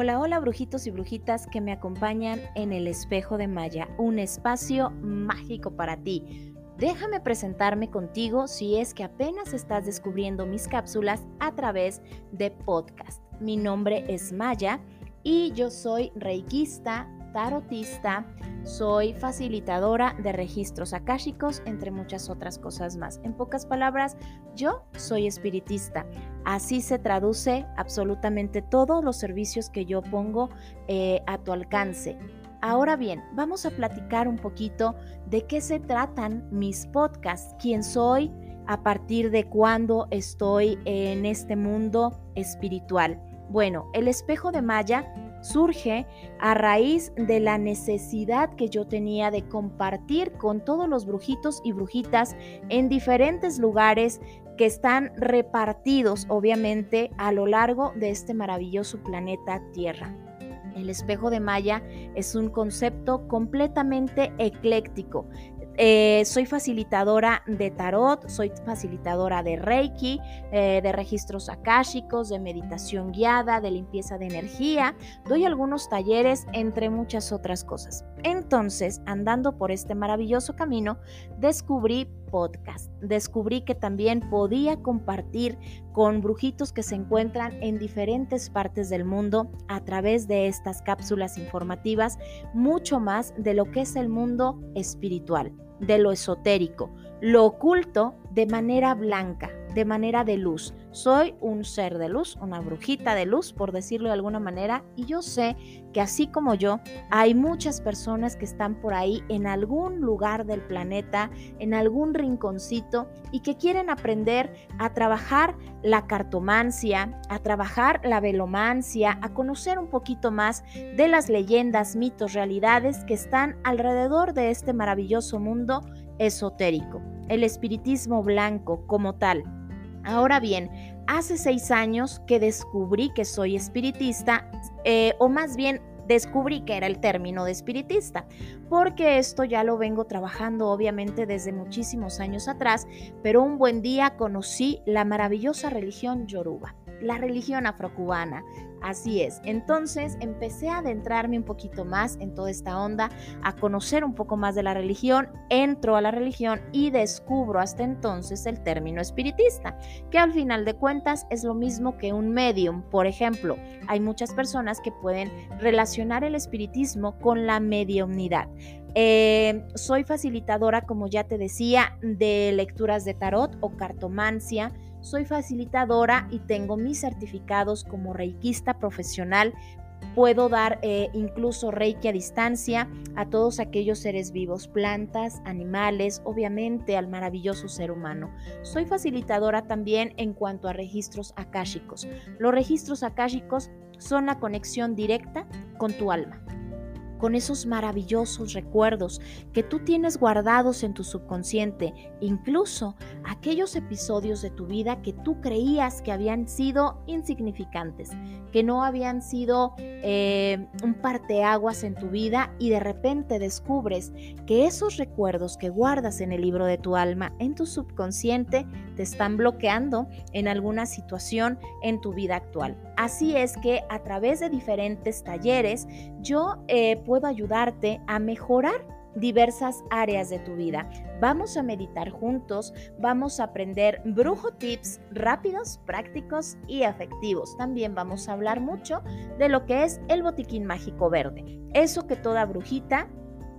Hola, hola brujitos y brujitas que me acompañan en el espejo de Maya, un espacio mágico para ti. Déjame presentarme contigo si es que apenas estás descubriendo mis cápsulas a través de podcast. Mi nombre es Maya y yo soy reikista, tarotista, soy facilitadora de registros akáshicos, entre muchas otras cosas más. En pocas palabras, yo soy espiritista. Así se traduce absolutamente todos los servicios que yo pongo eh, a tu alcance. Ahora bien, vamos a platicar un poquito de qué se tratan mis podcasts, quién soy, a partir de cuándo estoy en este mundo espiritual. Bueno, el espejo de Maya surge a raíz de la necesidad que yo tenía de compartir con todos los brujitos y brujitas en diferentes lugares que están repartidos obviamente a lo largo de este maravilloso planeta Tierra. El espejo de Maya es un concepto completamente ecléctico. Eh, soy facilitadora de tarot, soy facilitadora de Reiki, eh, de registros akáshicos, de meditación guiada, de limpieza de energía. Doy algunos talleres, entre muchas otras cosas. Entonces, andando por este maravilloso camino, descubrí podcast. Descubrí que también podía compartir con brujitos que se encuentran en diferentes partes del mundo a través de estas cápsulas informativas mucho más de lo que es el mundo espiritual de lo esotérico, lo oculto de manera blanca, de manera de luz. Soy un ser de luz, una brujita de luz, por decirlo de alguna manera, y yo sé que así como yo, hay muchas personas que están por ahí en algún lugar del planeta, en algún rinconcito, y que quieren aprender a trabajar la cartomancia, a trabajar la velomancia, a conocer un poquito más de las leyendas, mitos, realidades que están alrededor de este maravilloso mundo esotérico, el espiritismo blanco como tal. Ahora bien, hace seis años que descubrí que soy espiritista, eh, o más bien descubrí que era el término de espiritista, porque esto ya lo vengo trabajando obviamente desde muchísimos años atrás, pero un buen día conocí la maravillosa religión yoruba la religión afrocubana. Así es. Entonces empecé a adentrarme un poquito más en toda esta onda, a conocer un poco más de la religión, entro a la religión y descubro hasta entonces el término espiritista, que al final de cuentas es lo mismo que un medium. Por ejemplo, hay muchas personas que pueden relacionar el espiritismo con la mediumnidad. Eh, soy facilitadora, como ya te decía, de lecturas de tarot o cartomancia soy facilitadora y tengo mis certificados como reikista profesional. Puedo dar eh, incluso reiki a distancia a todos aquellos seres vivos, plantas, animales, obviamente al maravilloso ser humano. Soy facilitadora también en cuanto a registros akáshicos. Los registros akáshicos son la conexión directa con tu alma con esos maravillosos recuerdos que tú tienes guardados en tu subconsciente, incluso aquellos episodios de tu vida que tú creías que habían sido insignificantes, que no habían sido eh, un parteaguas en tu vida y de repente descubres que esos recuerdos que guardas en el libro de tu alma, en tu subconsciente, te están bloqueando en alguna situación en tu vida actual. Así es que a través de diferentes talleres yo eh, puedo ayudarte a mejorar diversas áreas de tu vida. Vamos a meditar juntos, vamos a aprender brujo tips rápidos, prácticos y efectivos. También vamos a hablar mucho de lo que es el botiquín mágico verde. Eso que toda brujita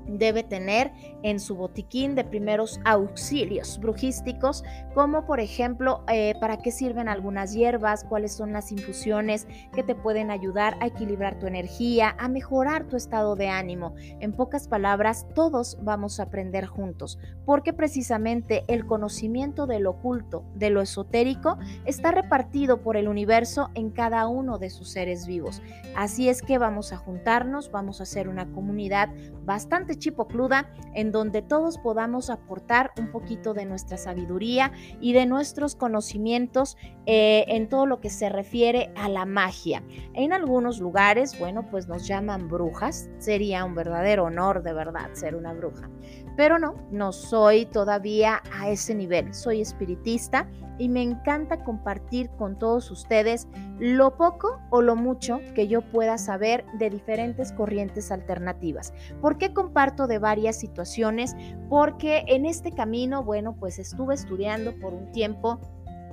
debe tener en su botiquín de primeros auxilios brujísticos, como por ejemplo eh, para qué sirven algunas hierbas, cuáles son las infusiones que te pueden ayudar a equilibrar tu energía, a mejorar tu estado de ánimo. En pocas palabras, todos vamos a aprender juntos, porque precisamente el conocimiento de lo oculto, de lo esotérico, está repartido por el universo en cada uno de sus seres vivos. Así es que vamos a juntarnos, vamos a hacer una comunidad bastante chipocluda en donde todos podamos aportar un poquito de nuestra sabiduría y de nuestros conocimientos eh, en todo lo que se refiere a la magia. En algunos lugares, bueno, pues nos llaman brujas, sería un verdadero honor de verdad ser una bruja, pero no, no soy todavía a ese nivel, soy espiritista y me encanta compartir con todos ustedes lo poco o lo mucho que yo pueda saber de diferentes corrientes alternativas. ¿Por qué comparto de varias situaciones? Porque en este camino, bueno, pues estuve estudiando por un tiempo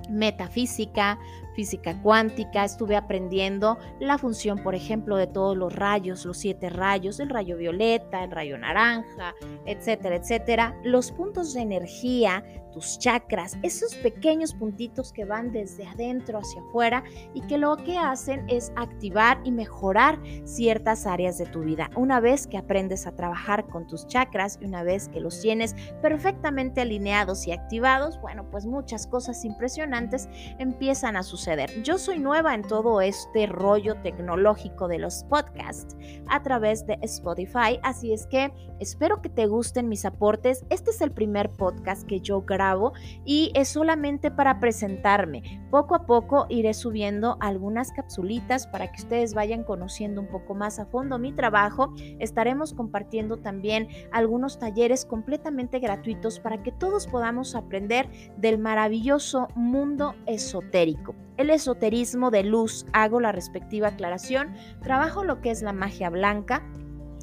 metafísica, física cuántica, estuve aprendiendo la función, por ejemplo, de todos los rayos, los siete rayos, el rayo violeta, el rayo naranja, etcétera, etcétera, los puntos de energía, tus chakras, esos pequeños puntitos que van desde adentro hacia afuera y que lo que hacen es activar y mejorar ciertas áreas de tu vida. Una vez que aprendes a trabajar con tus chakras y una vez que los tienes perfectamente alineados y activados, bueno, pues muchas cosas impresionantes empiezan a suceder. Yo soy nueva en todo este rollo tecnológico de los podcasts a través de Spotify, así es que espero que te gusten mis aportes. Este es el primer podcast que yo grabo y es solamente para presentarme. Poco a poco iré subiendo algunas capsulitas para que ustedes vayan conociendo un poco más a fondo mi trabajo. Estaremos compartiendo también algunos talleres completamente gratuitos para que todos podamos aprender del maravilloso mundo esotérico. El esoterismo de luz, hago la respectiva aclaración, trabajo lo que es la magia blanca,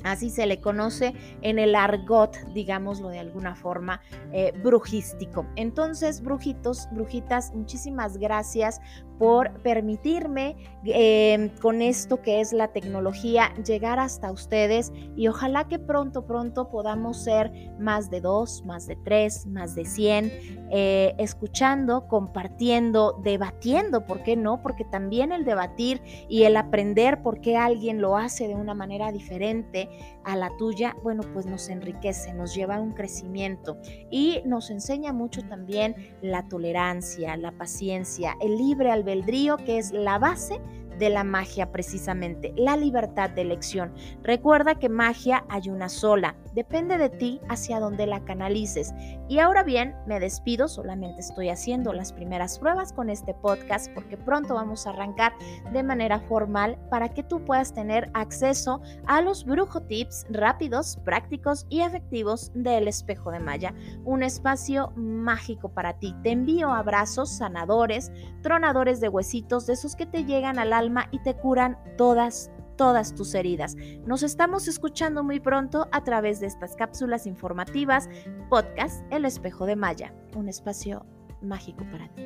Así se le conoce en el argot, digámoslo de alguna forma, eh, brujístico. Entonces, brujitos, brujitas, muchísimas gracias por permitirme em, con esto que es la tecnología llegar hasta ustedes y ojalá que pronto, pronto podamos ser más de dos, más de tres, más de cien, eh, escuchando, compartiendo, debatiendo, ¿por qué no? Porque también el debatir y el aprender por qué alguien lo hace de una manera diferente a la tuya, bueno, pues nos enriquece, nos lleva a un crecimiento y nos enseña mucho también la tolerancia, la paciencia, el libre albedrío, que es la base de la magia precisamente, la libertad de elección. Recuerda que magia hay una sola, depende de ti hacia dónde la canalices. Y ahora bien, me despido, solamente estoy haciendo las primeras pruebas con este podcast porque pronto vamos a arrancar de manera formal para que tú puedas tener acceso a los brujo tips rápidos, prácticos y efectivos del espejo de Maya, un espacio mágico para ti. Te envío abrazos sanadores, tronadores de huesitos, de esos que te llegan al y te curan todas todas tus heridas. Nos estamos escuchando muy pronto a través de estas cápsulas informativas, podcast El espejo de Maya, un espacio mágico para ti.